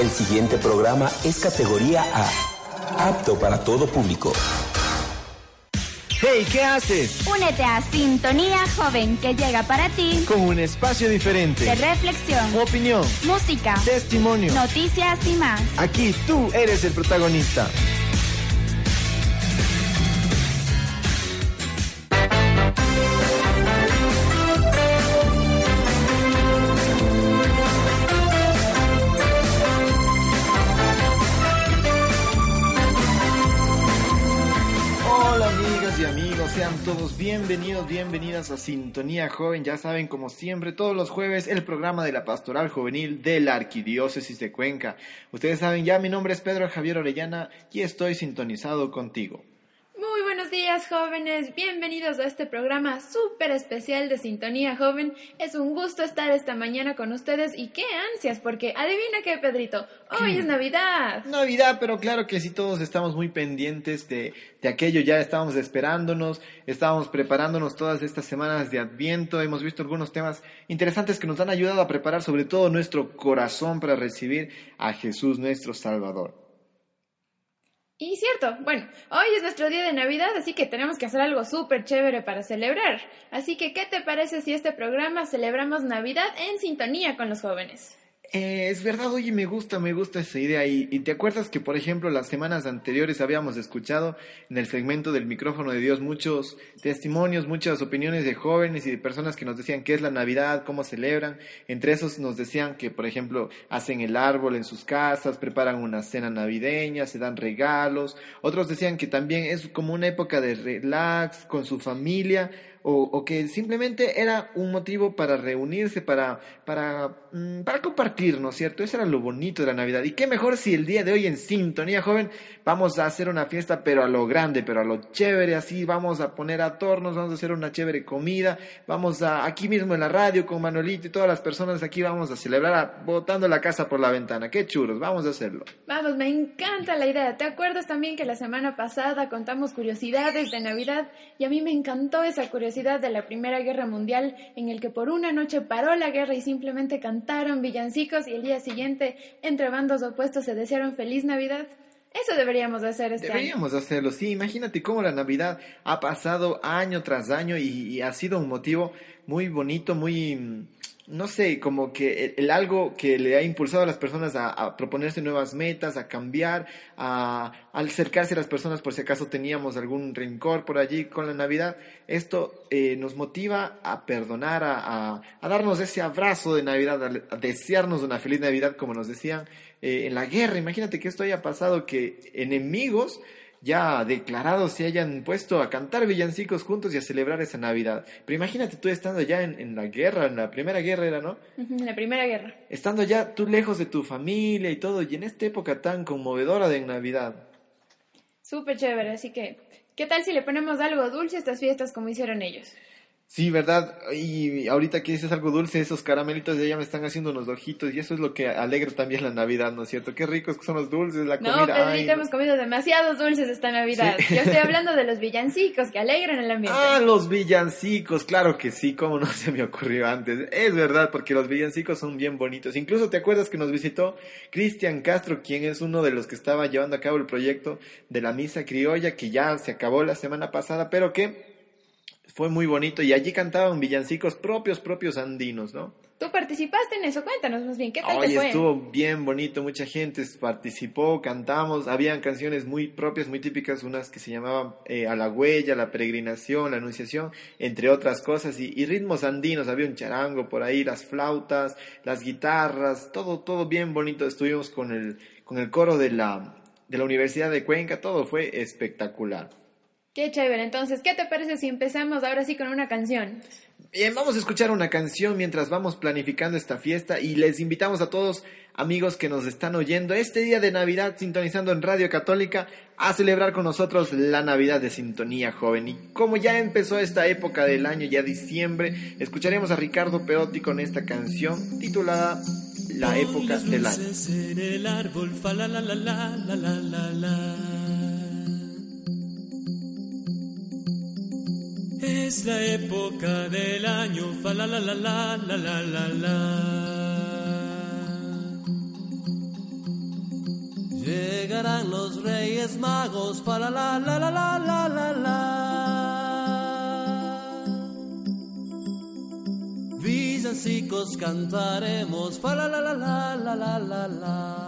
El siguiente programa es categoría A, apto para todo público. Hey, ¿qué haces? Únete a Sintonía Joven que llega para ti Con un espacio diferente. de reflexión, Opinión, música, testimonio. noticias y más. Aquí tú eres el protagonista. Todos bienvenidos, bienvenidas a Sintonía Joven. Ya saben, como siempre, todos los jueves el programa de la Pastoral Juvenil de la Arquidiócesis de Cuenca. Ustedes saben ya, mi nombre es Pedro Javier Orellana y estoy sintonizado contigo. Días jóvenes, bienvenidos a este programa súper especial de Sintonía Joven. Es un gusto estar esta mañana con ustedes y qué ansias, porque adivina qué, Pedrito, hoy es Navidad. Navidad, pero claro que sí, todos estamos muy pendientes de, de aquello, ya estábamos esperándonos, estábamos preparándonos todas estas semanas de Adviento, hemos visto algunos temas interesantes que nos han ayudado a preparar sobre todo nuestro corazón para recibir a Jesús nuestro Salvador. Y cierto, bueno, hoy es nuestro día de Navidad, así que tenemos que hacer algo súper chévere para celebrar. Así que, ¿qué te parece si este programa celebramos Navidad en sintonía con los jóvenes? Eh, es verdad, oye, me gusta, me gusta esa idea. Y, y te acuerdas que, por ejemplo, las semanas anteriores habíamos escuchado en el segmento del micrófono de Dios muchos testimonios, muchas opiniones de jóvenes y de personas que nos decían qué es la Navidad, cómo celebran. Entre esos nos decían que, por ejemplo, hacen el árbol en sus casas, preparan una cena navideña, se dan regalos. Otros decían que también es como una época de relax con su familia o, que simplemente era un motivo para reunirse, para, para, mm, para compartir, ¿no es cierto? Eso era lo bonito de la Navidad. Y qué mejor si el día de hoy en Sintonía Joven vamos a hacer una fiesta, pero a lo grande, pero a lo chévere, así vamos a poner a tornos, vamos a hacer una chévere comida, vamos a, aquí mismo en la radio con Manuelito y todas las personas aquí vamos a celebrar a- botando la casa por la ventana. Qué churos, vamos a hacerlo. Vamos, me encanta la idea. ¿Te acuerdas también que la semana pasada contamos curiosidades de Navidad? Y a mí me encantó esa curiosidad de la Primera Guerra Mundial, en el que por una noche paró la guerra y simplemente cantaron villancicos y el día siguiente, entre bandos opuestos, se desearon feliz Navidad. Eso deberíamos de hacer este año. Deberíamos hacerlo, sí. Imagínate cómo la Navidad ha pasado año tras año y, ha sido un motivo muy bonito, muy, no sé, como que el, algo que le ha impulsado a las personas a, proponerse nuevas metas, a cambiar, a, acercarse a las personas por si acaso teníamos algún rencor por allí con la Navidad. Esto eh, nos motiva a perdonar, a, a, darnos ese abrazo de Navidad, a, a desearnos una feliz Navidad, como nos decían eh, en la guerra. Imagínate que esto haya pasado, que enemigos ya declarados se hayan puesto a cantar villancicos juntos y a celebrar esa Navidad. Pero imagínate tú estando ya en, en la guerra, en la primera guerra era, ¿no? Ujú, La Primera Guerra. Estando ya tú lejos de tu familia y todo, y en esta época tan conmovedora de Navidad. Súper chévere, así que, ¿qué tal si le ponemos algo dulce a estas fiestas como hicieron ellos? Sí, ¿verdad? Y ahorita que dices algo dulce, esos caramelitos de ella me están haciendo unos ojitos y eso es lo que alegra también la Navidad, ¿no es cierto? Qué ricos que son los dulces, la No, comida. Pedrito, no. hemos comido demasiados dulces esta Navidad. Sí. Yo estoy hablando de los villancicos que alegran el ambiente. Ah, los villancicos, claro que sí, cómo no se me ocurrió antes. Es verdad, porque los villancicos son bien bonitos. Incluso te acuerdas que nos visitó Cristian Castro, quien es uno de los que estaba llevando a cabo el proyecto de la misa criolla, que ya se acabó la semana pasada, pero que fue muy bonito y allí cantaban villancicos propios, propios andinos, ¿no? Tú participaste en eso, cuéntanos más bien, ¿qué tal te Oye, fue? estuvo bien bonito, mucha gente participó, cantamos, habían canciones muy propias, muy típicas, unas que se llamaban eh, A la huella, La peregrinación, La anunciación, entre otras cosas, y, y ritmos andinos, había un charango por ahí, las flautas, las guitarras, todo, todo bien bonito, estuvimos con el, con el coro de la, de la Universidad de Cuenca, todo fue espectacular. Qué chévere. Entonces, ¿qué te parece si empezamos ahora sí con una canción? Bien, vamos a escuchar una canción mientras vamos planificando esta fiesta y les invitamos a todos amigos que nos están oyendo este día de Navidad sintonizando en Radio Católica a celebrar con nosotros la Navidad de Sintonía Joven. Y como ya empezó esta época del año, ya diciembre, escucharemos a Ricardo Peotti con esta canción titulada La época del año. Es la época del año, fa la la la la la la la la. Llegarán los reyes magos, fa la la la la la la la la. Villancicos cantaremos, fa la la la la la la la la.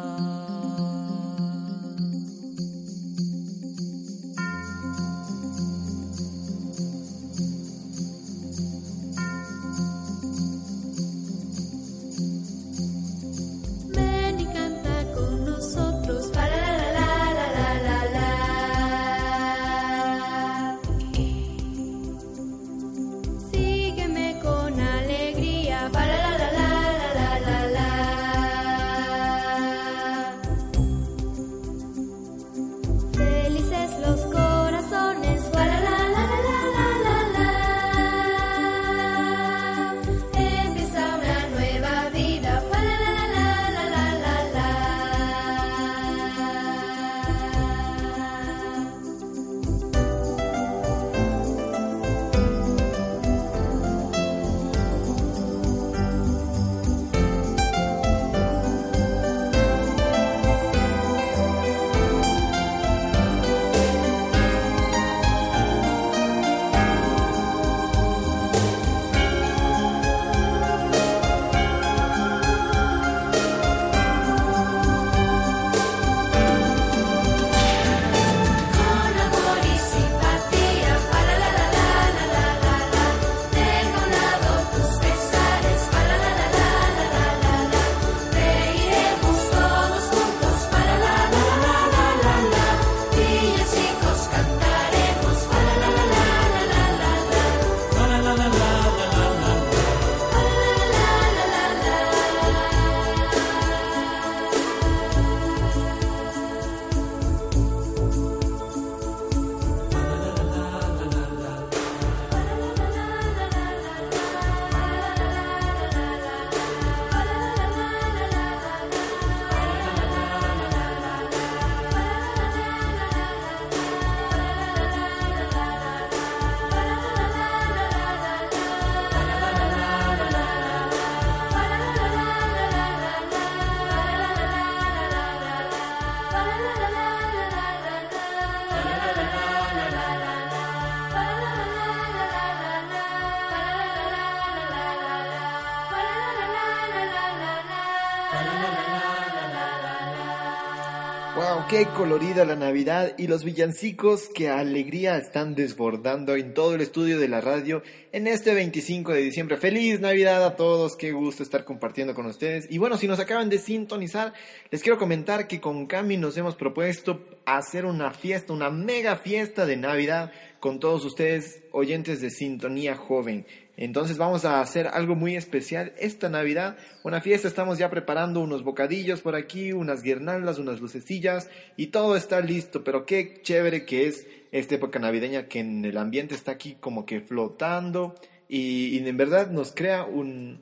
Colorida la Navidad y los villancicos, qué alegría están desbordando en todo el estudio de la radio en este 25 de diciembre. Feliz Navidad a todos, qué gusto estar compartiendo con ustedes. Y bueno, si nos acaban de sintonizar, les quiero comentar que con Cami nos hemos propuesto hacer una fiesta, una mega fiesta de Navidad con todos ustedes, oyentes de Sintonía Joven. Entonces vamos a hacer algo muy especial esta Navidad, una fiesta, estamos ya preparando unos bocadillos por aquí, unas guirnaldas, unas lucecillas y todo está listo, pero qué chévere que es esta época navideña que en el ambiente está aquí como que flotando y, en verdad nos crea un,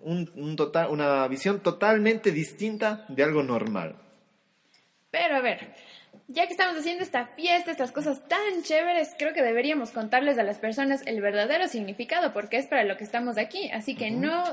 total, una visión totalmente distinta de algo normal. Pero a ver, ya que estamos haciendo esta fiesta, estas cosas tan chéveres, creo que deberíamos contarles a las personas el verdadero significado, porque es para lo que estamos aquí. Así que no,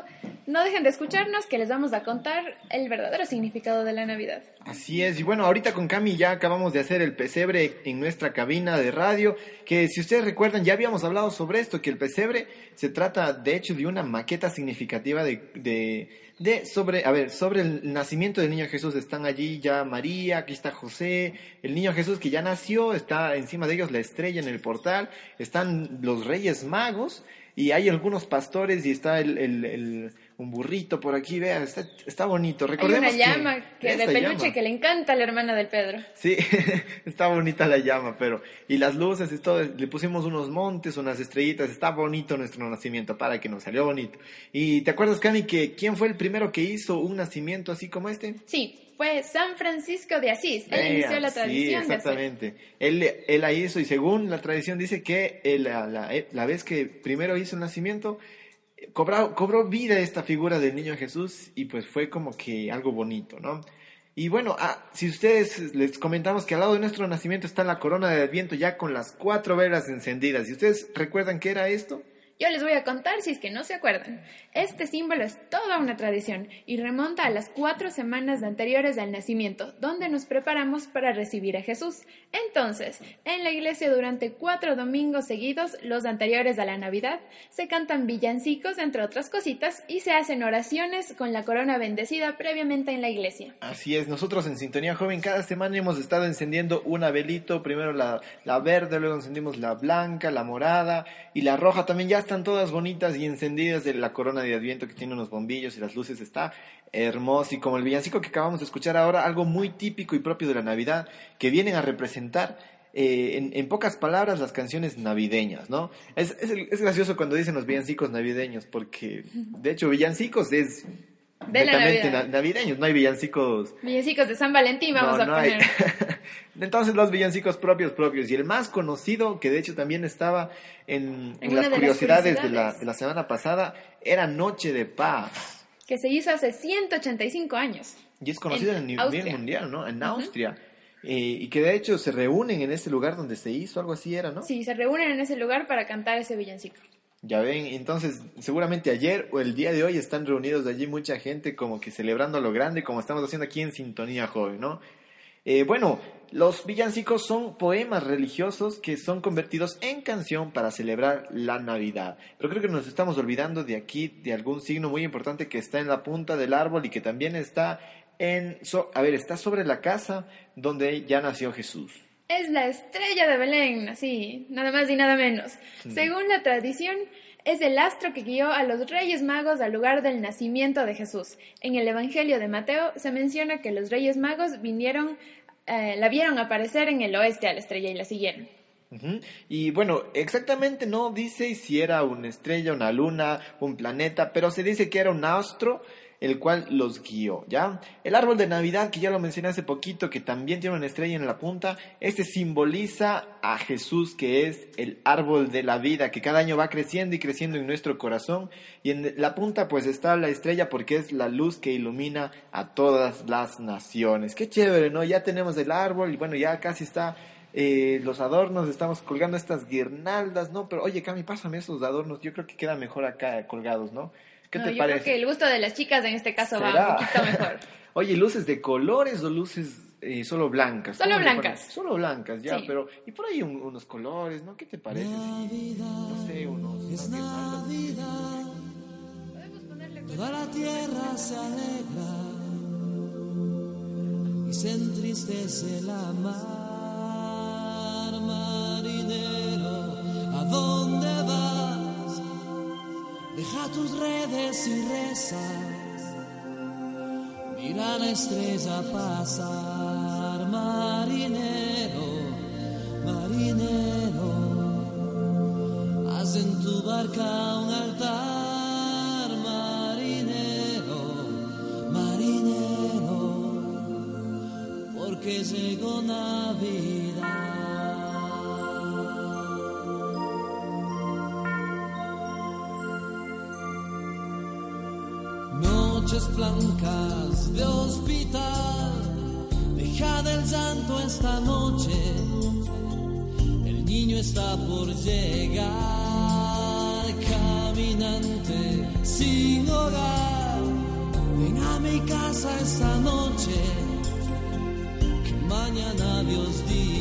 no dejen de escucharnos, que les vamos a contar el verdadero significado de la Navidad. Así es, y bueno, ahorita con Cami ya acabamos de hacer el pesebre en nuestra cabina de radio, que si ustedes recuerdan ya habíamos hablado sobre esto, que el pesebre se trata de hecho de una maqueta significativa de, de, de sobre, a ver, sobre el nacimiento del niño Jesús. Están allí ya María, aquí está José, el niño Jesús que ya nació, está encima de ellos la estrella en el portal, están los reyes magos y hay algunos pastores y está el, el un burrito por aquí, vean, está, está bonito. Hay Recordemos una llama que, de esta peluche llama. que le encanta a la hermana del Pedro. Sí, está bonita la llama, pero... Y las luces y todo, le pusimos unos montes, unas estrellitas, está bonito nuestro nacimiento, para que nos salió bonito. ¿Y te acuerdas, Cami, que quién fue el primero que hizo un nacimiento así como este? Sí, fue San Francisco de Asís. Él Vea, inició la tradición sí, de exactamente. Él, él la hizo y según la tradición dice que él, la, la- la vez que primero hizo el nacimiento, eh, cobró, cobró vida esta figura del niño Jesús y pues fue como que algo bonito, ¿no? Y bueno, ah, si ustedes les comentamos que al lado de nuestro nacimiento está la corona de Adviento ya con las cuatro velas encendidas. ¿Y ustedes recuerdan qué era esto? Yo les voy a contar si es que no se acuerdan. Este símbolo es toda una tradición y remonta a las cuatro semanas anteriores al nacimiento, donde nos preparamos para recibir a Jesús. Entonces, en la iglesia durante cuatro domingos seguidos, los anteriores a la Navidad, se cantan villancicos, entre otras cositas, y se hacen oraciones con la corona bendecida previamente en la iglesia. Así es, nosotros en Sintonía Joven cada semana hemos estado encendiendo una velito, primero la, la verde, luego encendimos la blanca, la morada y la roja también ya están todas bonitas y encendidas de la corona de Adviento que tiene unos bombillos y las luces está hermoso y como el villancico que acabamos de escuchar ahora, algo muy típico y propio de la Navidad que vienen a representar eh, en, pocas palabras las canciones navideñas, ¿no? Es, es gracioso cuando dicen los villancicos navideños porque de hecho villancicos es De la Navidad. na- navideños, no hay villancicos Villancicos de San Valentín vamos no, a no hay. poner. Entonces los villancicos propios propios y el más conocido que de hecho también estaba en, En las de las curiosidades de la, curiosidades. de la semana pasada era Noche de Paz que se hizo hace 185 años. y es conocida En a nivel mundial, ¿no? En Austria Eh, y que de hecho se reúnen en este lugar donde se hizo algo así era, ¿no? Sí, se reúnen en ese lugar para cantar ese villancico. Ya ven, entonces seguramente ayer o el día de hoy están reunidos allí mucha gente como que celebrando lo grande como estamos haciendo aquí en Sintonía Joven, ¿no? Eh, bueno, los villancicos son poemas religiosos que son convertidos en canción para celebrar la Navidad. Pero creo que nos estamos olvidando de aquí de algún signo muy importante que está en la punta del árbol y que también está en, so- a ver, está sobre la casa donde ya nació Jesús. Es la estrella de Belén, así, nada más y nada menos. Según la tradición, es el astro que guió a los reyes magos al lugar del nacimiento de Jesús. En el Evangelio de Mateo se menciona que los reyes magos vinieron, eh, la vieron aparecer en el oeste a la estrella y la siguieron. Y bueno, exactamente no dice si era una estrella, una luna, un planeta, pero se dice que era un astro el cual los guió, ¿ya? El árbol de Navidad, que ya lo mencioné hace poquito, que también tiene una estrella en la punta, este simboliza a Jesús, que es el árbol de la vida, que cada año va creciendo y creciendo en nuestro corazón, y en la punta pues está la estrella porque es la luz que ilumina a todas las naciones. Qué chévere, ¿no? Ya tenemos el árbol y bueno, ya casi está eh, los adornos, estamos colgando estas guirnaldas, ¿no? Pero oye, Cami, pásame esos adornos, yo creo que quedan mejor acá colgados, ¿no? ¿Qué No, te yo parece? creo que el gusto de las chicas en este caso va un poquito mejor. Oye, ¿luces de colores o luces eh, solo blancas? Solo ¿Cómo le blancas. Solo blancas, ya, Sí. pero... Y por ahí un- unos colores, ¿no? ¿Qué te parece? si- no sé, unos... Es? Navidad, toda la tierra se alegra y se entristece la mar, marinero, ¿a dónde vas? Deja tus redes y rezas, mira la estrella pasar, marinero, marinero. Haz en tu barca un altar, marinero, marinero, porque llegó Navidad. Noches de hospital, deja del llanto esta noche. El niño está por llegar, caminante sin hogar. Ven a mi casa esta noche, que mañana Dios dirá,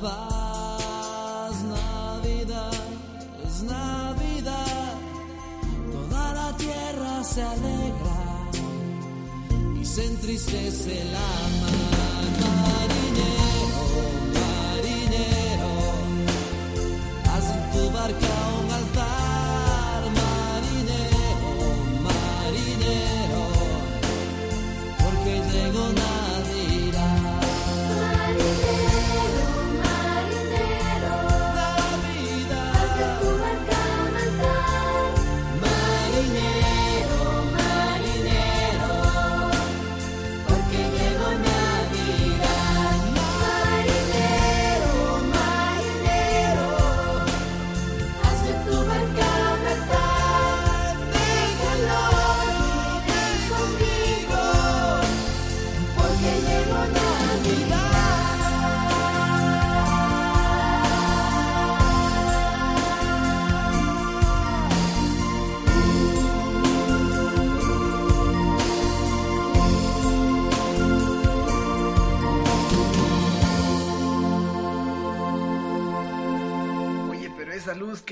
paz. Navidad es Navidad, toda la tierra se alegra y se entristece la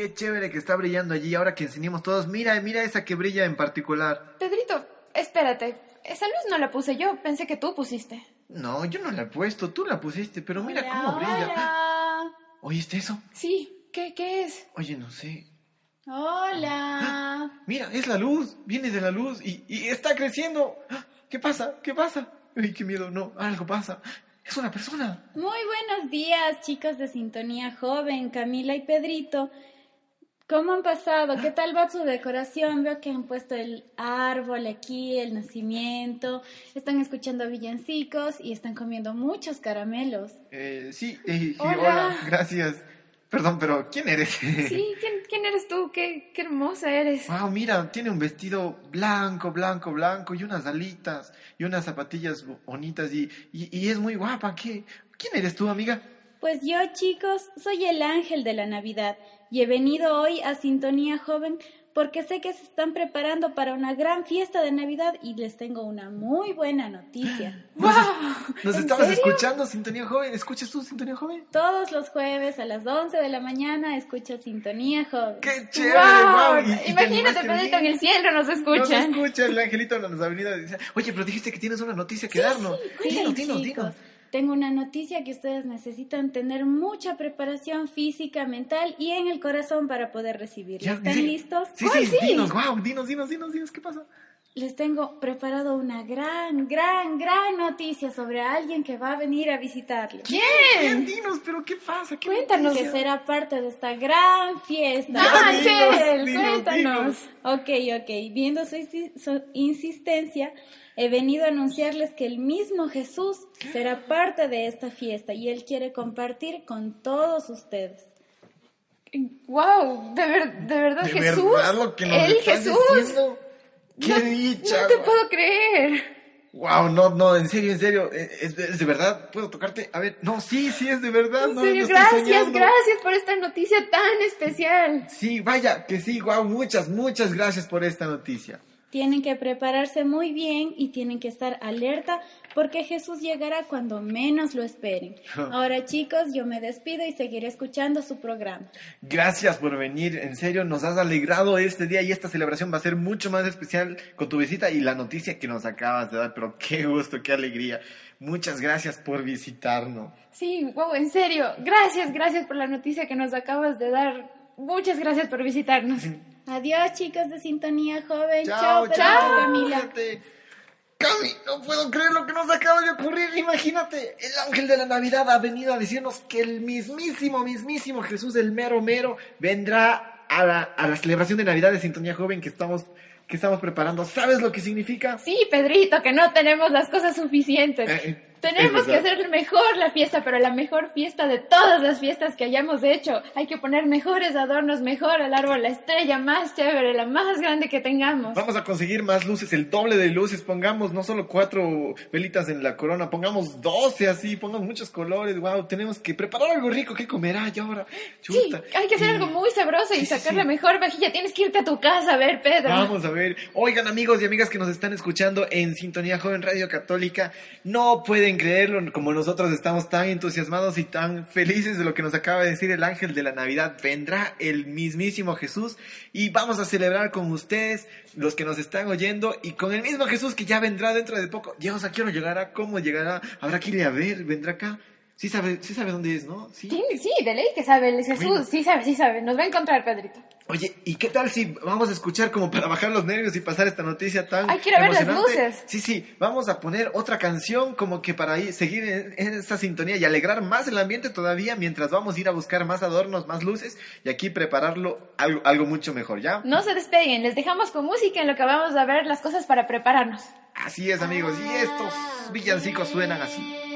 qué chévere que está brillando allí ahora que encendimos todos. Mira, mira esa que brilla en particular. Pedrito, espérate. Esa luz no la puse yo, pensé que tú pusiste. No, yo no la he puesto, tú la pusiste, pero mira Hola, cómo brilla. Hola. ¿Oíste eso? Sí, ¿qué, qué es? Oye, no sé. Hola. Mira, es la luz, viene de la luz y, y está creciendo. ¿Qué pasa? ¿Qué pasa? Ay, qué miedo, no, algo pasa. Es una persona. Muy buenos días, chicos de Sintonía Joven, Camila y Pedrito. ¿Cómo han pasado? ¿Qué tal va su decoración? Veo que han puesto el árbol aquí, el nacimiento, están escuchando villancicos y están comiendo muchos caramelos. Eh, sí, eh, Hola. hola, gracias. Perdón, pero ¿quién eres? Sí, ¿quién, quién eres tú? Qué, qué hermosa eres. Wow, mira, tiene un vestido blanco, blanco, blanco y unas alitas y unas zapatillas bo- bonitas y, y, y es muy guapa. ¿Qué? ¿Quién eres tú, amiga? Pues yo, chicos, soy el ángel de la Navidad y he venido hoy a Sintonía Joven porque sé que se están preparando para una gran fiesta de Navidad y les tengo una muy buena noticia. Nos, ¡Wow! nos ¿En estabas serio? escuchando, Sintonía Joven. ¿Escuchas tú, Sintonía Joven? Todos los jueves a las 11 de la mañana escucho Sintonía Joven. ¡Qué chévere! ¡Wow! wow, y- y te Imagínate, Pedrito, en el cielo nos Nos escuchan. escucha el angelito nos ha venido a decir, oye, pero dijiste que tienes una noticia que darnos. Sí, dinos, dinos, dinos. Tengo una noticia que ustedes necesitan tener mucha preparación física, mental y en el corazón para poder recibirla. Ya, ¿Están sí. listos? Sí, ¡Ay, sí, sí! dinos, wow, dinos, dinos, dinos, dinos, ¿qué pasa? Les tengo preparado una gran, gran, gran noticia sobre alguien que va a venir a visitarles. Bien, ¿Quién? dinos, pero ¿qué pasa? ¿Qué Cuéntanos. Que será parte de esta gran fiesta. ¡Ah, dinos, Ángel! dinos, Cuéntanos. Ok, ok. Viendo su insistencia, he venido a anunciarles que el mismo Jesús será parte de esta fiesta y Él quiere compartir con todos ustedes. ¡Wow! ¿De, ver- de verdad, ¿De Jesús? verdad lo que nos ¡El estás Jesús! diciendo? ¡Qué no, dicha! No te puedo creer. Wow, no, no, en serio, en serio, eh, ¿es, es de verdad? ¿Puedo tocarte? A ver, no, sí, sí, es de verdad. En no, serio, no gracias, soñando. gracias por esta noticia tan especial. Sí, vaya, que sí, wow, muchas, muchas gracias por esta noticia. Tienen que prepararse muy bien y tienen que estar alerta porque Jesús llegará cuando menos lo esperen. Ahora chicos, yo me despido y seguiré escuchando su programa. Gracias por venir, en serio, nos has alegrado este día y esta celebración va a ser mucho más especial con tu visita y la noticia que nos acabas de dar, pero qué gusto, qué alegría. Muchas gracias por visitarnos. Sí, wow, en serio. Gracias, gracias por la noticia que nos acabas de dar. Muchas gracias por visitarnos. Adiós chicos de Sintonía Joven. Chao, Pedrito, chao, Camila. Cami, no puedo creer lo que nos acaba de ocurrir. Imagínate, el ángel de la Navidad ha venido a decirnos que el mismísimo, mismísimo Jesús, el mero mero, vendrá a la, a la celebración de Navidad de Sintonía Joven que estamos, que estamos preparando. ¿Sabes lo que significa? Sí, Pedrito, que no tenemos las cosas suficientes. Eh, eh, Tenemos que hacer mejor la fiesta, pero la mejor fiesta de todas las fiestas que hayamos hecho. Hay que poner mejores adornos, mejor el árbol, la estrella más chévere, la más grande que tengamos. Vamos a conseguir más luces, el doble de luces. Pongamos no solo cuatro velitas en la corona, pongamos doce así, pongamos muchos colores. Wow, tenemos que preparar algo rico que comer ay, ahora. Sí, Chuta. hay que hacer Y- algo muy sabroso y Sí, sí, sacar sí. la mejor vajilla. Tienes que irte a tu casa a ver, Pedro. Vamos a ver. Oigan, amigos y amigas que nos están escuchando en Sintonía Joven Radio Católica, no pueden creerlo como nosotros estamos tan entusiasmados y tan felices de lo que nos acaba de decir el ángel de la Navidad. Vendrá el mismísimo Jesús y vamos a celebrar con ustedes, los que nos están oyendo, y con el mismo Jesús que ya vendrá dentro de poco. Dios, ¿a qué hora llegará? ¿Cómo llegará? Habrá que ir a ver, vendrá acá. Sí sabe, sí sabe dónde es, ¿no? Sí. Sí, sí, de ley que sabe, Jesús, Bueno. sí sabe, sí sabe. Nos va a encontrar, Pedrito. Oye, ¿y qué tal si vamos a escuchar como para bajar los nervios y pasar esta noticia tan Ay, quiero ver las luces. Sí, sí, vamos a poner otra canción como que para ir, seguir en, en esta sintonía y alegrar más el ambiente todavía mientras vamos a ir a buscar más adornos, más luces y aquí prepararlo algo, algo mucho mejor, ¿ya? No se despeguen, les dejamos con música en lo que vamos a ver las cosas para prepararnos. Así es, amigos, y estos villancicos suenan así.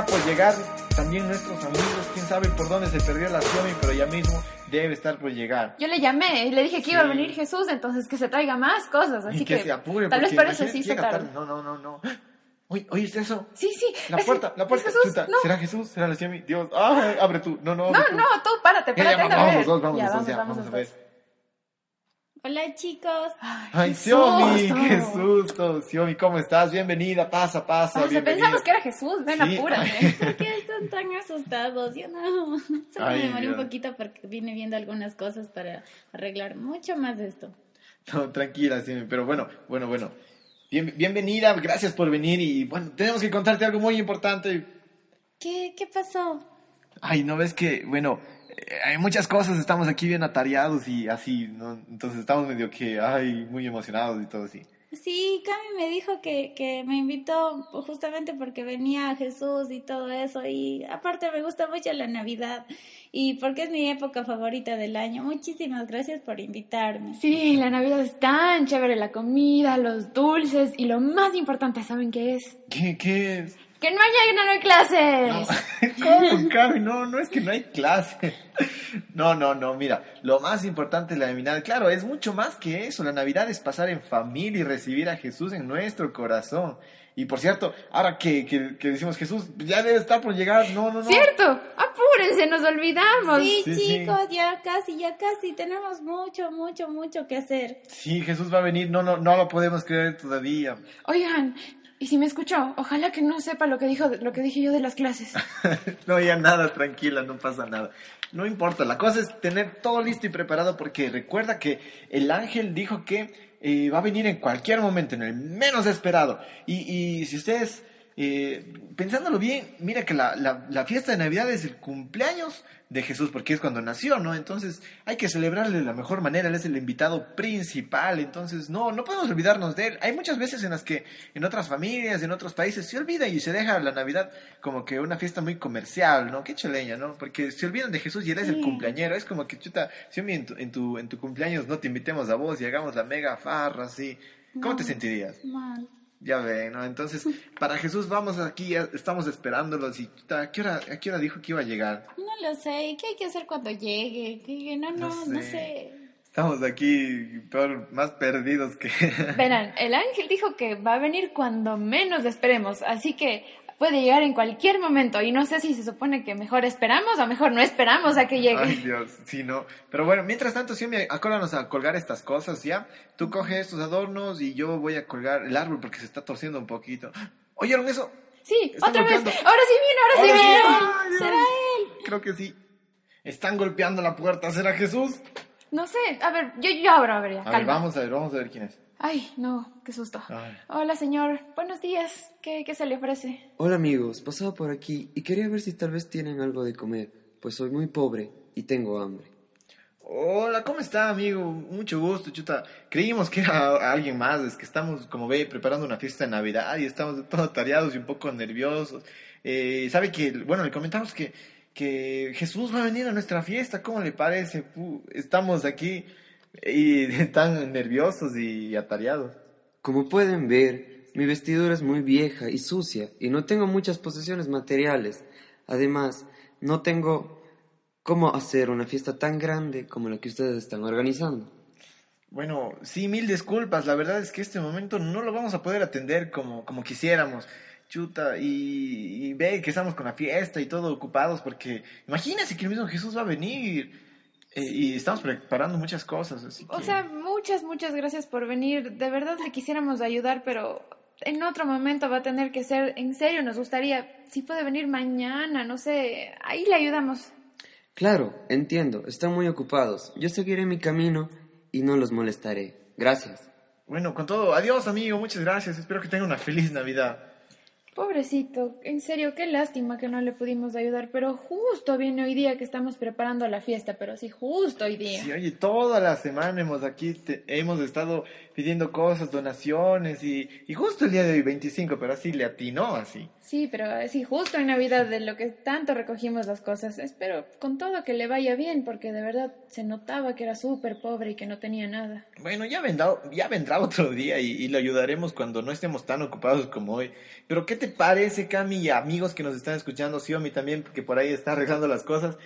Y está por llegar también nuestros amigos, quién sabe por dónde se perdió la Xiaomi, pero ya mismo debe estar por llegar. Yo le llamé y le dije que iba a venir Jesús, entonces que se traiga más cosas. Así y que, que, se apure, tal vez por eso sí se tarde. No, no, no, no. Oye, ¿oíste eso? Sí, sí. La es- puerta, la puerta. Jesús. Chuta, No, ¿será Jesús? ¿Será la Xiaomi? Dios, ah, abre tú. No, no, no, tú. no, tú párate, Ya, ya, párate. vamos vamos Ya, vamos, ya, vamos vamos dos. Hola chicos. Ay, susto. qué susto. Xiaomi, ¿cómo estás? Bienvenida, pasa, pasa. Pensamos que era Jesús, ven, Sí, apúrate. ¿Por qué están tan asustados? Yo no. Solo Ay, me demoré un poquito porque vine viendo algunas cosas para arreglar mucho más de esto. No, tranquila, Xiaomi, pero bueno, bueno, bueno. Bien- bienvenida, gracias por venir y bueno, tenemos que contarte algo muy importante. ¿Qué, qué pasó? Ay, no ves que, bueno, hay muchas cosas, estamos aquí bien atareados y así, ¿no? Entonces estamos medio que, ay, muy emocionados y todo así. Sí, Cami me dijo que, que me invitó justamente porque venía Jesús y todo eso. Y aparte me gusta mucho la Navidad y porque es mi época favorita del año. Muchísimas gracias por invitarme. Sí, la Navidad es tan chévere, la comida, los dulces y lo más importante, ¿saben qué es? ¿Qué, qué es? Que mañana no hay clases. ¿Cómo, Cami? No, no es que no hay clase. No, no, no, mira, lo más importante de la Navidad, claro, es mucho más que eso. La Navidad es pasar en familia y recibir a Jesús en nuestro corazón. Y por cierto, ahora que, que, que decimos Jesús, ya debe estar por llegar. No, no, no. ¿Cierto? Apúrense, nos olvidamos. Sí, Sí, sí. chicos, ya casi, ya casi. Tenemos mucho, mucho, mucho que hacer. Sí, Jesús va a venir. No, no, no lo podemos creer todavía. Oigan, y si me escuchó, ojalá que no sepa lo que dijo, lo que dije yo de las clases. No, ya nada, tranquila, no pasa nada. No importa, la cosa es tener todo listo y preparado porque recuerda que el ángel dijo que eh, va a venir en cualquier momento, en el menos esperado. Y, y si ustedes, eh, pensándolo bien, mira que la, la- la fiesta de Navidad es el cumpleaños de Jesús porque es cuando nació, ¿no? Entonces hay que celebrarle de la mejor manera, él es el invitado principal, entonces no, no podemos olvidarnos de él. Hay muchas veces en las que en otras familias, en otros países se olvida y se deja la Navidad como que una fiesta muy comercial, ¿no? Qué chaleña, ¿no? Porque se olvidan de Jesús y él es el Sí. cumpleañero, es como que chuta, si en tu, en tu, en tu cumpleaños no te invitemos a vos y hagamos la mega farra, así, ¿cómo te sentirías? Mal. Ya ven, ¿no? Entonces, para Jesús vamos aquí, estamos esperándolos y ¿a qué hora, a qué hora dijo que iba a llegar? No lo sé. ¿Qué hay que hacer cuando llegue? No, No no, no sé. Estamos aquí peor, más perdidos que... Verán, el ángel dijo que va a venir cuando menos esperemos, así que puede llegar en cualquier momento. Y no sé si se supone que mejor esperamos o mejor no esperamos a que llegue. Ay, Dios, sí, no. Pero bueno, mientras tanto, sí, me acólanos a colgar estas cosas, ¿ya? Tú coge estos adornos y yo voy a colgar el árbol porque se está torciendo un poquito. ¿Oyeron eso? Sí, Están otra vez. Ahora sí viene, ahora, sí viene. ¿Será él? Creo que sí. Están golpeando la puerta. ¿Será Jesús? No sé, a ver, yo, yo abro, a ver, ya, A ver, vamos a ver, vamos a ver quién es. Ay, no, qué susto. Ay. Hola, señor. Buenos días. ¿Qué, qué se le ofrece? Hola amigos, pasaba por aquí y quería ver si tal vez tienen algo de comer, pues soy muy pobre y tengo hambre. Hola, ¿cómo está, amigo? Mucho gusto, chuta. Creímos que era alguien más, es que estamos, como ve, preparando una fiesta de Navidad y estamos todos tareados y un poco nerviosos. Eh, ¿Sabe que, bueno, le comentamos que, que Jesús va a venir a nuestra fiesta? ¿Cómo le parece? Estamos aquí y tan nerviosos y atareados. Como pueden ver, mi vestidura es muy vieja y sucia y no tengo muchas posesiones materiales. Además, no tengo cómo hacer una fiesta tan grande como la que ustedes están organizando. Bueno, sí, mil disculpas. La verdad es que este momento no lo vamos a poder atender como, como quisiéramos. Chuta, y, y ve que estamos con la fiesta y todo ocupados porque imagínense que el mismo Jesús va a venir eh, y estamos preparando muchas cosas. Así O que- sea, muchas, muchas gracias por venir. De verdad le quisiéramos ayudar, pero en otro momento va a tener que ser, en serio, nos gustaría, si puede venir mañana, no sé, ahí le ayudamos. Claro, entiendo, están muy ocupados. Yo seguiré mi camino y no los molestaré. Gracias. Bueno, con todo, adiós amigo, muchas gracias. Espero que tenga una feliz Navidad. Pobrecito, en serio, qué lástima que no le pudimos ayudar, pero justo viene hoy día que estamos preparando la fiesta, pero sí, justo hoy día. Sí, oye, toda la semana hemos aquí, te- hemos estado pidiendo cosas, donaciones y, y justo el día de hoy, 25, pero así le atinó así. Sí, pero sí, justo en Navidad de lo que tanto recogimos las cosas. Espero con todo que le vaya bien, porque de verdad se notaba que era súper pobre y que no tenía nada. Bueno, ya vendrá, ya vendrá otro día y, y le ayudaremos cuando no estemos tan ocupados como hoy. Pero ¿qué te parece, Cami, y amigos que nos están escuchando, Xiaomi también, que por ahí está arreglando las cosas,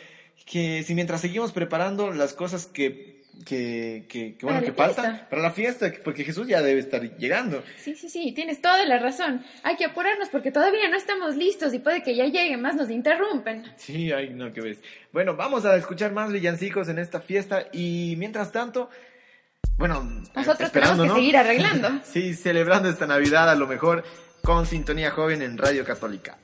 que si mientras seguimos preparando las cosas que, que, que, que, bueno, Para que fiesta. para la fiesta, porque Jesús ya debe estar llegando. Sí, sí, sí, tienes toda la razón. Hay que apurarnos porque todavía no estamos listos y puede que ya lleguen más nos interrumpen. Sí, ay, no, que ves. Bueno, vamos a escuchar más villancicos en esta fiesta y mientras tanto, bueno, Nosotros esperando, tenemos que ¿no? seguir arreglando. Sí, celebrando esta Navidad a lo mejor con Sintonía Joven en Radio Católica.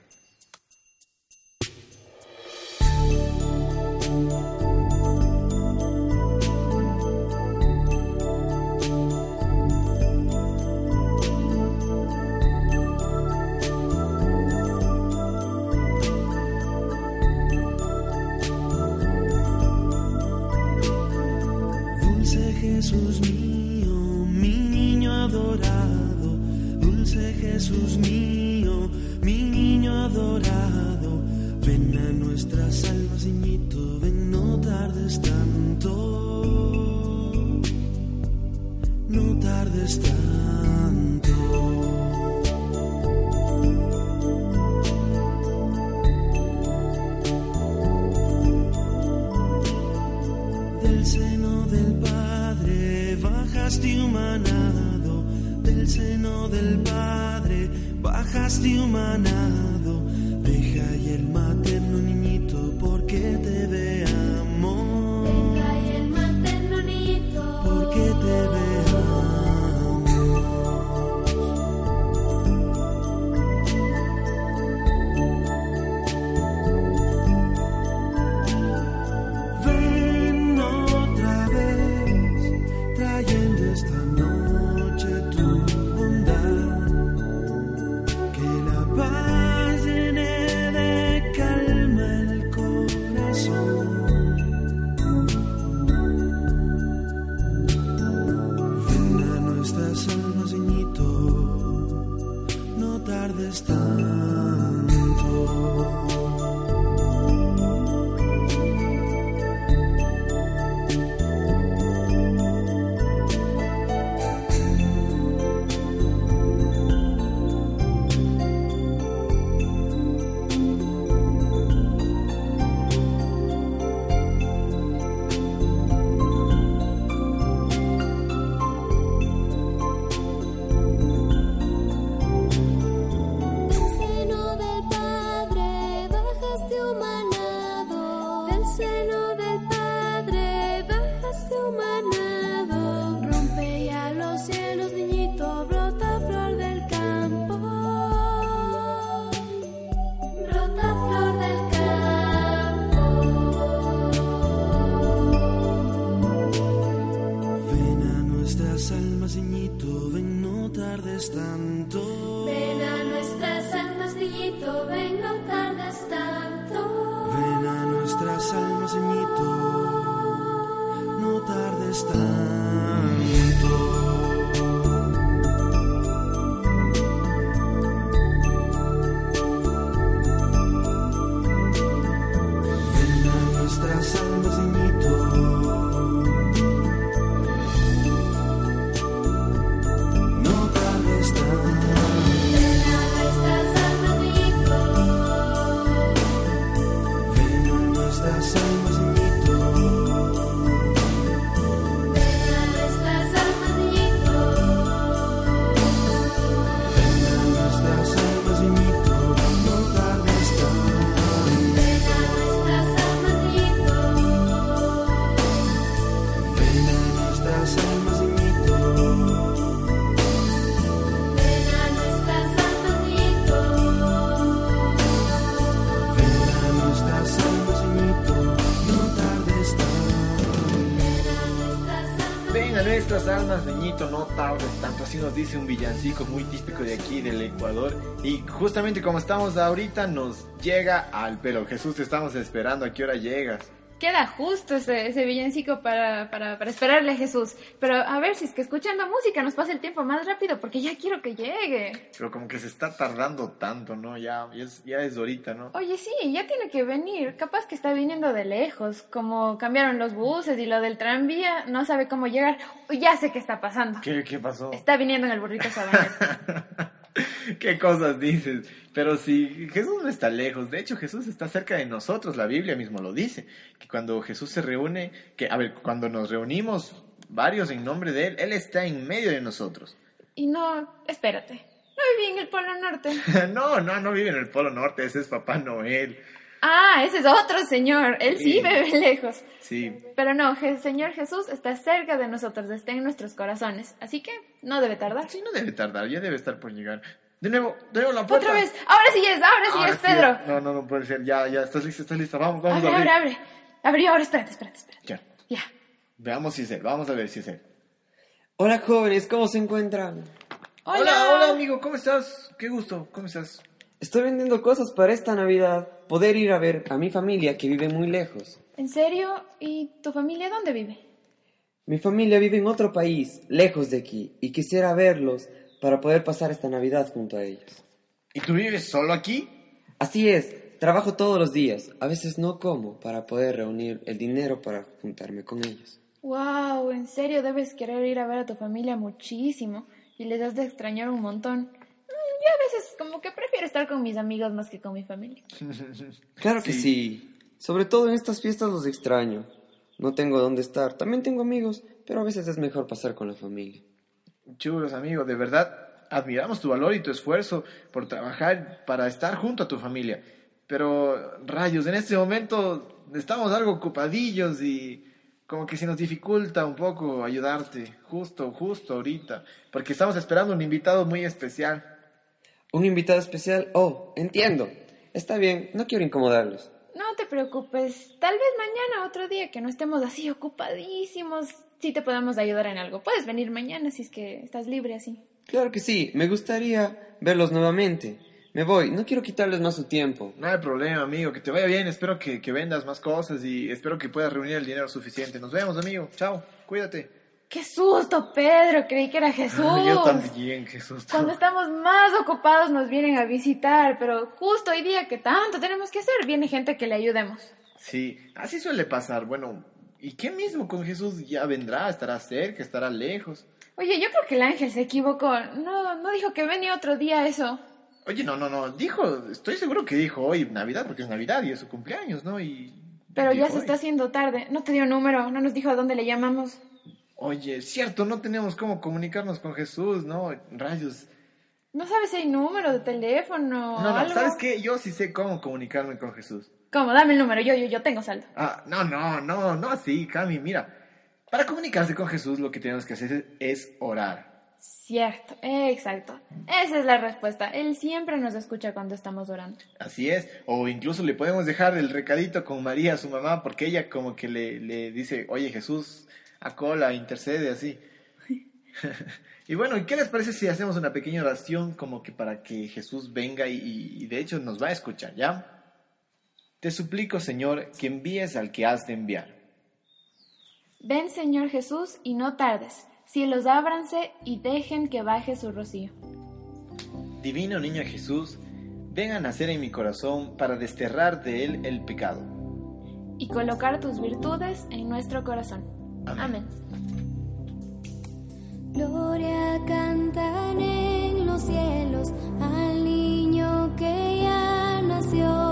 sacaste humana nos dice un villancico muy típico de aquí, del Ecuador. Y justamente como estamos ahorita, nos llega al pelo. Jesús, te estamos esperando. ¿A qué hora llegas? Queda justo ese, ese villancico para, para, para esperarle a Jesús. Pero a ver si es que escuchando música nos pasa el tiempo más rápido porque ya quiero que llegue. Pero como que se está tardando tanto, ¿no? Ya, ya, es, ya es ahorita, ¿no? Oye, sí, ya tiene que venir. Capaz que está viniendo de lejos. Como cambiaron los buses y lo del tranvía, no sabe cómo llegar. Ya sé qué está pasando. ¿Qué, qué pasó? Está viniendo en el burrito sabanero. ¿Qué cosas dices? Pero si Jesús no está lejos, de hecho Jesús está cerca de nosotros, la Biblia mismo lo dice, que cuando Jesús se reúne, que a ver, cuando nos reunimos varios en nombre de Él, Él está en medio de nosotros. Y no, espérate, no viví en el Polo Norte. no, no, no vive en el Polo Norte, ese es Papá Noel. Ah, ese es otro señor, él sí, Sí. vive lejos. Sí, Pero no, el Señor Jesús está cerca de nosotros, está en nuestros corazones, así que no debe tardar. sí, no debe tardar, ya debe estar por llegar. De nuevo, de nuevo la puerta. Otra vez, ahora sí es, ahora sí Ahora es, Pedro. No, no, no puede ser, ya, ya, estás lista, estás lista, vamos, vamos Abre, a ver. abre, abre. Abre ahora, espérate, espérate, espérate. Ya, Ya. veamos si es Él, vamos a ver si es Él. Hola jóvenes, ¿cómo se encuentran? Hola. hola, hola, amigo, ¿cómo estás? Qué gusto, ¿cómo estás? Estoy vendiendo cosas para esta Navidad, poder ir a ver a mi familia que vive muy lejos. ¿En serio? ¿Y tu familia dónde vive? Mi familia vive en otro país, lejos de aquí, y quisiera verlos para poder pasar esta Navidad junto a ellos. ¿Y tú vives solo aquí? Así es, trabajo todos los días, a veces no como para poder reunir el dinero para juntarme con ellos. Wow, en serio debes querer ir a ver a tu familia muchísimo y les has de extrañar un montón. Mm, Yo a veces como que prefiero estar con mis amigos más que con mi familia. Claro que sí. Sobre todo en estas fiestas los extraño. No tengo dónde estar. También tengo amigos, pero a veces es mejor pasar con la familia. Chulos, amigo, de verdad admiramos tu valor y tu esfuerzo por trabajar para estar junto a tu familia. Pero, rayos, en este momento estamos algo ocupadillos y como que se nos dificulta un poco ayudarte, justo, justo ahorita, porque estamos esperando un invitado muy especial. ¿Un invitado especial? Oh, entiendo. Está bien, no quiero incomodarlos. No te preocupes, tal vez mañana otro día que no estemos así ocupadísimos, sí te podemos ayudar en algo. Puedes venir mañana si es que estás libre así. Claro que sí, me gustaría verlos nuevamente. Me voy, no quiero quitarles más su tiempo. No hay problema, amigo, que te vaya bien, espero que, que vendas más cosas y espero que puedas reunir el dinero suficiente. Nos vemos, amigo. Chao, cuídate. ¡Qué susto, Pedro! Creí que era Jesús. Yo también, qué susto. Cuando estamos más ocupados nos vienen a visitar, pero justo hoy día que tanto tenemos que hacer, viene gente que le ayudemos. Sí, así suele pasar. Bueno, ¿y qué mismo con Jesús ya vendrá? ¿Estará cerca? ¿Estará lejos? Oye, yo creo que el ángel se equivocó. No, no dijo que venía otro día eso. Oye, no, no, no. Dijo, estoy seguro que dijo hoy Navidad, porque es Navidad y es su cumpleaños, ¿no? Y. Pero ya se está haciendo tarde. No te dio número, no nos dijo a dónde le llamamos. Oye, cierto, no tenemos cómo comunicarnos con Jesús, ¿no? Rayos. No sabes si hay número de teléfono No, no, algo. ¿sabes qué? Yo sí sé cómo comunicarme con Jesús. ¿Cómo? Dame el número, yo, yo, yo tengo saldo. Ah, no, no, no, no así, Cami, mira. Para comunicarse con Jesús lo que tenemos que hacer es orar. Cierto, exacto. Esa es la respuesta. Él siempre nos escucha cuando estamos orando. Así es, o incluso le podemos dejar el recadito con María, su mamá, porque ella como que le, le dice, oye Jesús, a cola, intercede así. y bueno, ¿y qué les parece si hacemos una pequeña oración como que para que Jesús venga y- y de hecho nos va a escuchar, ¿ya? Te suplico, Señor, que envíes al que has de enviar. Ven, Señor Jesús, y no tardes. Cielos ábranse y dejen que baje su rocío. Divino Niño Jesús, ven a nacer en mi corazón para desterrar de él el pecado. Y colocar tus virtudes en nuestro corazón. Amén. Gloria cantan en los cielos al niño que ya nació.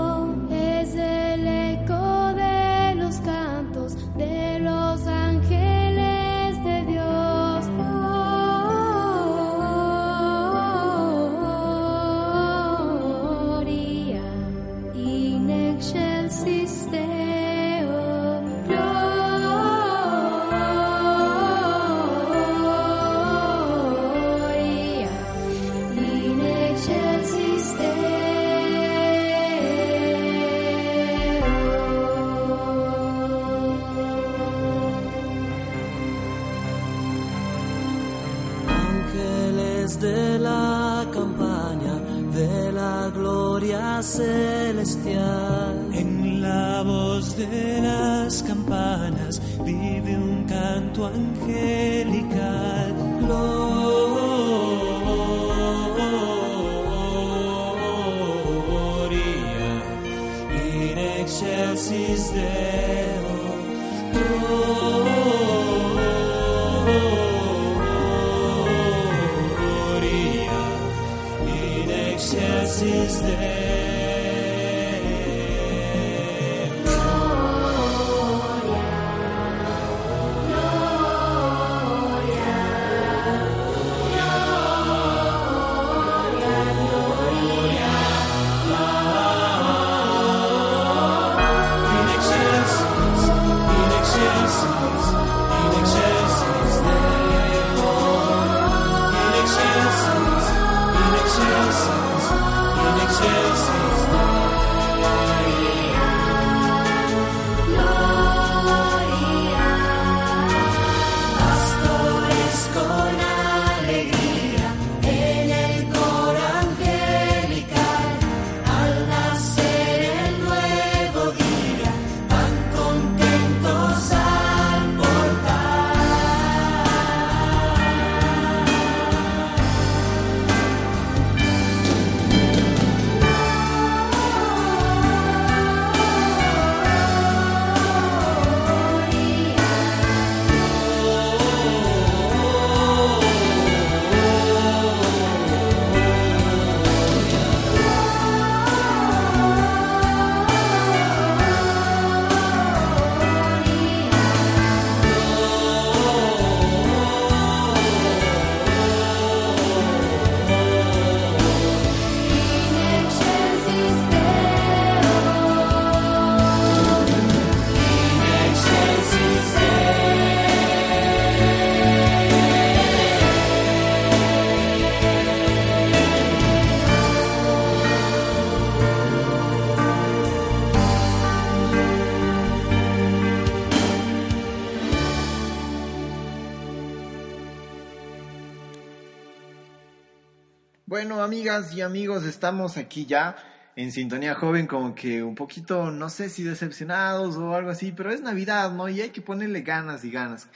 Amigas y amigos, estamos aquí ya en Sintonía Joven, como que un poquito, no sé si decepcionados o algo así, pero es Navidad, ¿no? Y hay que ponerle ganas y ganas.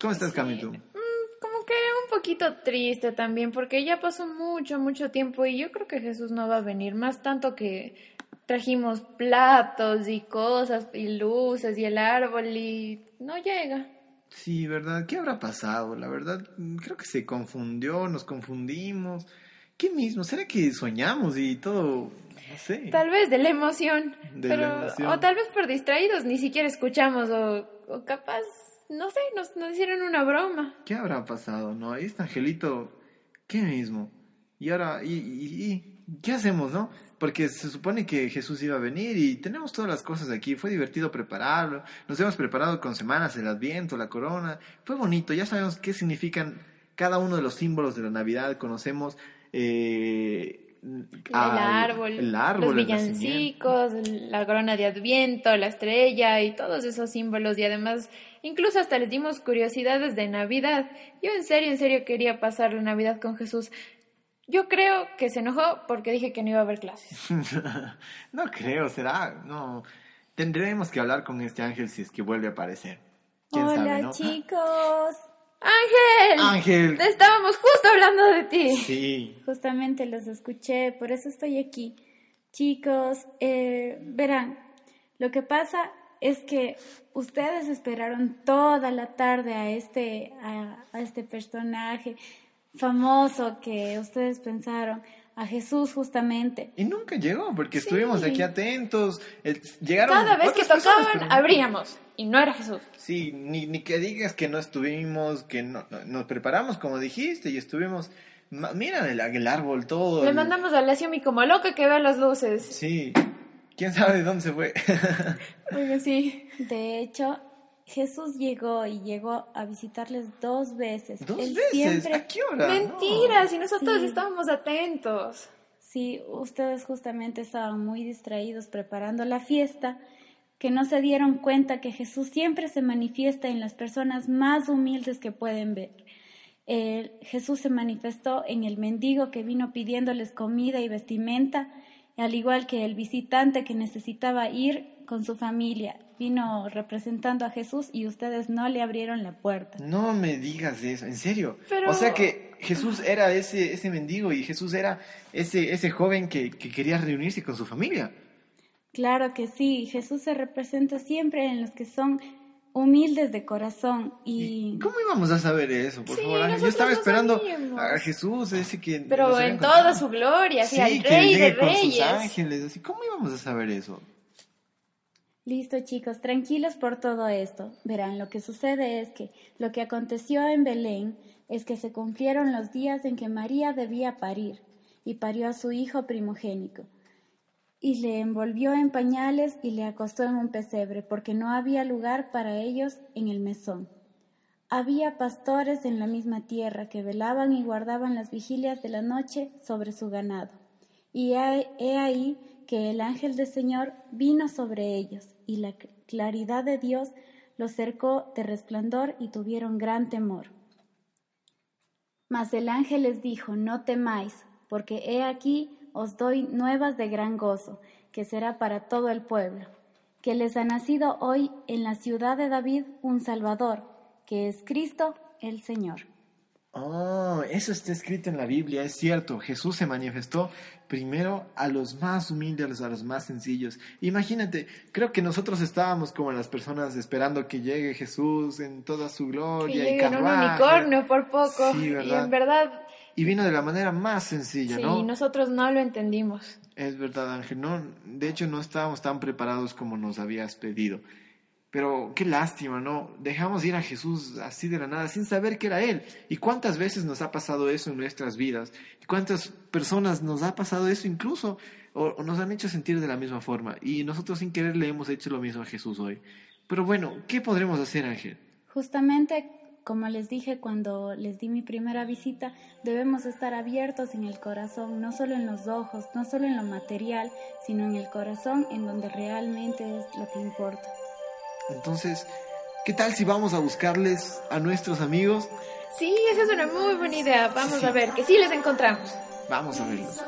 ¿Cómo estás, Cami, tú? Como que un poquito triste también, porque ya pasó mucho, mucho tiempo y yo creo que Jesús no va a venir, más tanto que trajimos platos y cosas y luces y el árbol y no llega. Sí, ¿verdad? ¿Qué habrá pasado? La verdad, mm, creo que se confundió, nos confundimos. ¿Qué mismo? ¿Será que soñamos y todo? No sé. Tal vez de la emoción, De pero la emoción. o tal vez por distraídos ni siquiera escuchamos o, o capaz, no sé, nos, nos hicieron una broma. ¿Qué habrá pasado? No, ahí está Angelito. ¿Qué mismo? Y ahora, y, y- y- ¿qué hacemos, no? Porque se supone que Jesús iba a venir y tenemos todas las cosas aquí. Fue divertido prepararlo. Nos hemos preparado con semanas el Adviento, la corona. Fue bonito. Ya sabemos qué significan cada uno de los símbolos de la Navidad. Conocemos eh, el al- árbol, el árbol, los villancicos, la corona de Adviento, la estrella y todos esos símbolos y además incluso hasta les dimos curiosidades de Navidad. Yo en serio, en serio quería pasar la Navidad con Jesús. Yo creo que se enojó porque dije que no iba a haber clases. no creo, será. No. Tendremos que hablar con este ángel si es que vuelve a aparecer. ¿Quién Hola sabe, no? chicos. Ángel, Ángel. estábamos justo hablando de ti. Sí. Justamente los escuché, por eso estoy aquí. Chicos, eh, verán, lo que pasa es que ustedes esperaron toda la tarde a este, a, a este personaje famoso que ustedes pensaron, a Jesús justamente. Y nunca llegó, porque estuvimos aquí atentos. llegaron Cada vez que tocaban, pero- abríamos y no era Jesús. Sí, ni, ni que digas que no estuvimos, que no, no- nos preparamos como dijiste y estuvimos. ma- Mira el, el árbol, todo. Le el- mandamos a la Xiaomi como loca que vea las luces. Sí. ¿Quién sabe de dónde se fue? Oiga, sí. De hecho, Jesús llegó y llegó a visitarles dos veces. ¿Dos Él veces? siempre- ¿A qué hora? Mentiras, y nosotros Sí. estábamos atentos. Sí, ustedes justamente estaban muy distraídos preparando la fiesta, que no se dieron cuenta que Jesús siempre se manifiesta en las personas más humildes que pueden ver. Eh, Jesús se manifestó en el mendigo que vino pidiéndoles comida y vestimenta, al igual que el visitante que necesitaba ir con su familia. Vino representando a Jesús y ustedes no le abrieron la puerta. No me digas eso, en serio. Pero- O sea que Jesús era ese, ese mendigo y Jesús era ese, ese joven que, que quería reunirse con su familia. Claro que sí, Jesús se representa siempre en los que son humildes de corazón y ¿Cómo íbamos a saber eso, por Sí, favor? Yo estaba esperando sabíamos. a Jesús, ese que... Pero en toda su gloria, Sí, al que rey de sus ángeles, así. ¿Cómo íbamos a saber eso? Listo chicos, tranquilos por todo esto. Verán, lo que sucede es que lo que aconteció en Belén es que se cumplieron los días en que María debía parir y parió a su hijo primogénito. Y le envolvió en pañales y le acostó en un pesebre porque no había lugar para ellos en el mesón. Había pastores en la misma tierra que velaban y guardaban las vigilias de la noche sobre su ganado. Y he ahí que el ángel del Señor vino sobre ellos, y la cl- claridad de Dios los cercó de resplandor y tuvieron gran temor. Mas el ángel les dijo, no temáis, porque he aquí os doy nuevas de gran gozo, que será para todo el pueblo, que les ha nacido hoy en la ciudad de David un Salvador, que es Cristo el Señor. Oh, eso está escrito en la Biblia, es cierto. Jesús se manifestó primero a los más humildes, a los más sencillos. Imagínate, creo que nosotros estábamos como las personas esperando que llegue Jesús en toda su Que gloria y llegue en un unicornio por poco. Sí, y en verdad, Y vino de la manera más sencilla, sí, ¿no? nosotros no lo entendimos. Es verdad, Ángel. No, de hecho, no estábamos tan preparados como nos habías pedido. Pero qué lástima, ¿no? Dejamos ir a Jesús así de la nada, sin saber que era Él. ¿Y cuántas veces nos ha pasado eso en nuestras vidas? ¿Y cuántas personas nos ha pasado eso incluso? O, nos han hecho sentir de la misma forma. Y nosotros sin querer le hemos hecho lo mismo a Jesús hoy. Pero bueno, ¿qué podremos hacer, Ángel? Justamente, como les dije cuando les di mi primera visita, debemos estar abiertos en el corazón, no solo en los ojos, no solo en lo material, sino en el corazón, en donde realmente es lo que importa. Entonces, ¿qué tal si vamos a buscarles a nuestros amigos? Sí, esa es una muy buena idea. Vamos Sí. a ver, que sí les encontramos. Vamos a verlos.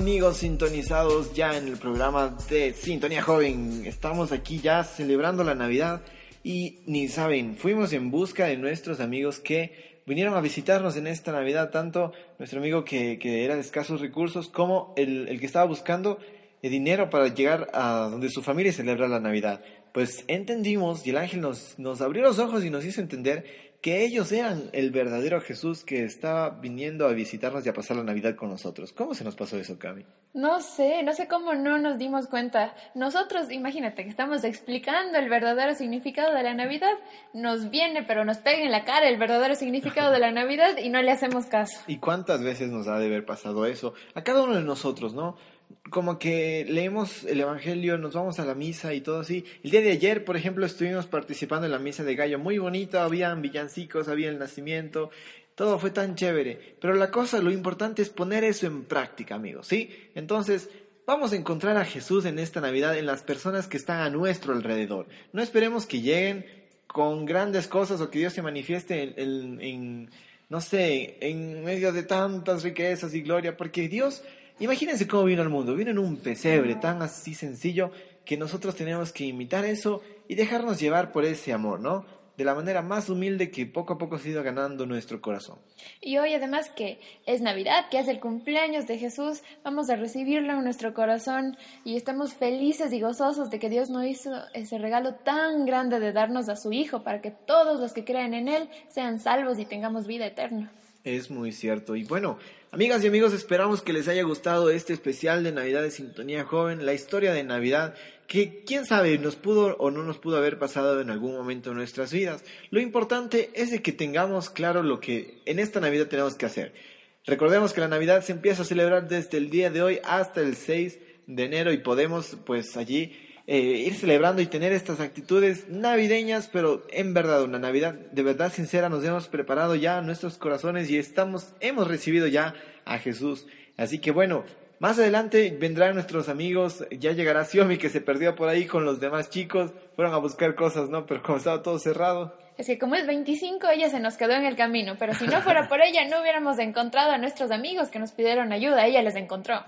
Amigos sintonizados ya en el programa de Sintonía Joven, estamos aquí ya celebrando la Navidad y ni saben, fuimos en busca de nuestros amigos que vinieron a visitarnos en esta Navidad, tanto nuestro amigo que, era de escasos recursos como el, que estaba buscando el dinero para llegar a donde su familia celebra la Navidad. Pues entendimos y el ángel nos, nos abrió los ojos y nos hizo entender que ellos eran el verdadero Jesús que estaba viniendo a visitarnos y a pasar la Navidad con nosotros. ¿Cómo se nos pasó eso, Cami? No sé, no sé cómo no nos dimos cuenta. Nosotros, imagínate que estamos explicando el verdadero significado de la Navidad, nos viene pero nos pega en la cara el verdadero significado de la Navidad y no le hacemos caso. ¿Y cuántas veces nos ha de haber pasado eso? A cada uno de nosotros, ¿no? Como que leemos el Evangelio, nos vamos a la misa y todo así. El día de ayer, por ejemplo, estuvimos participando en la misa de Gallo, muy bonita, habían villancicos, había el nacimiento, todo fue tan chévere. Pero la cosa, lo importante es poner eso en práctica, amigos, ¿sí? Entonces, vamos a encontrar a Jesús en esta Navidad en las personas que están a nuestro alrededor. No esperemos que lleguen con grandes cosas o que Dios se manifieste en, en- en, no sé, en medio de tantas riquezas y gloria, porque Dios, imagínense cómo vino al mundo, vino en un pesebre tan así sencillo que nosotros tenemos que imitar eso y dejarnos llevar por ese amor, ¿no? De la manera más humilde que poco a poco se ha ido ganando nuestro corazón. Y hoy además que es Navidad, que es el cumpleaños de Jesús, vamos a recibirlo en nuestro corazón y estamos felices y gozosos de que Dios nos hizo ese regalo tan grande de darnos a su Hijo para que todos los que crean en Él sean salvos y tengamos vida eterna. Es muy cierto. Y bueno, amigas y amigos, esperamos que les haya gustado este especial de Navidad de Sintonía Joven, la historia de Navidad, que quién sabe, nos pudo o no nos pudo haber pasado en algún momento de nuestras vidas. Lo importante es de que tengamos claro lo que en esta Navidad tenemos que hacer. Recordemos que la Navidad se empieza a celebrar desde el día de hoy hasta el 6 de enero y podemos pues allí eh, ir celebrando y tener estas actitudes navideñas, pero en verdad una Navidad de verdad sincera nos hemos preparado ya nuestros corazones y estamos hemos recibido ya a Jesús. Así que bueno, más adelante vendrán nuestros amigos, ya llegará Xiomi que se perdió por ahí con los demás chicos, fueron a buscar cosas, ¿no? Pero como estaba todo cerrado. Es que como es 25, ella se nos quedó en el camino, pero si no fuera por ella, no hubiéramos encontrado a nuestros amigos que nos pidieron ayuda, ella les encontró.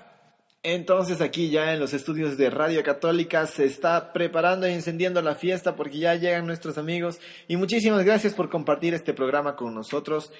Entonces aquí ya en los estudios de Radio Católica se está preparando y encendiendo la fiesta porque ya llegan nuestros amigos y muchísimas gracias por compartir este programa con nosotros.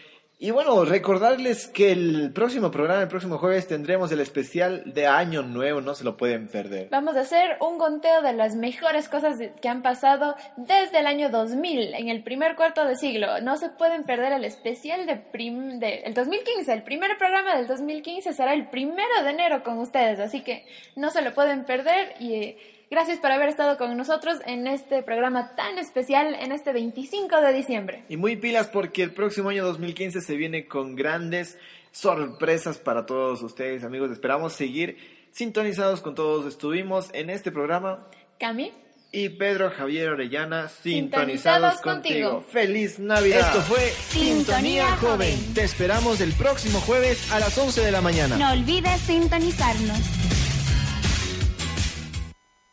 Y bueno, recordarles que el próximo programa, el próximo jueves, tendremos el especial de Año Nuevo, no se lo pueden perder. Vamos a hacer un conteo de las mejores cosas que han pasado desde el año 2000, en el primer cuarto de siglo. No se pueden perder el especial de, prim- de el 2015. El primer programa del 2015 será el primero de enero con ustedes, así que no se lo pueden perder y gracias por haber estado con nosotros en este programa tan especial en este 25 de diciembre. Y muy pilas porque el próximo año 2015 se viene con grandes sorpresas para todos ustedes, amigos. Esperamos seguir sintonizados con todos. Estuvimos en este programa Cami, y Pedro Javier Orellana Sintonizados sintonizados, contigo. contigo. ¡Feliz Navidad! Esto fue Sintonía Joven. Te esperamos el próximo jueves a las 11 de la mañana. No olvides sintonizarnos.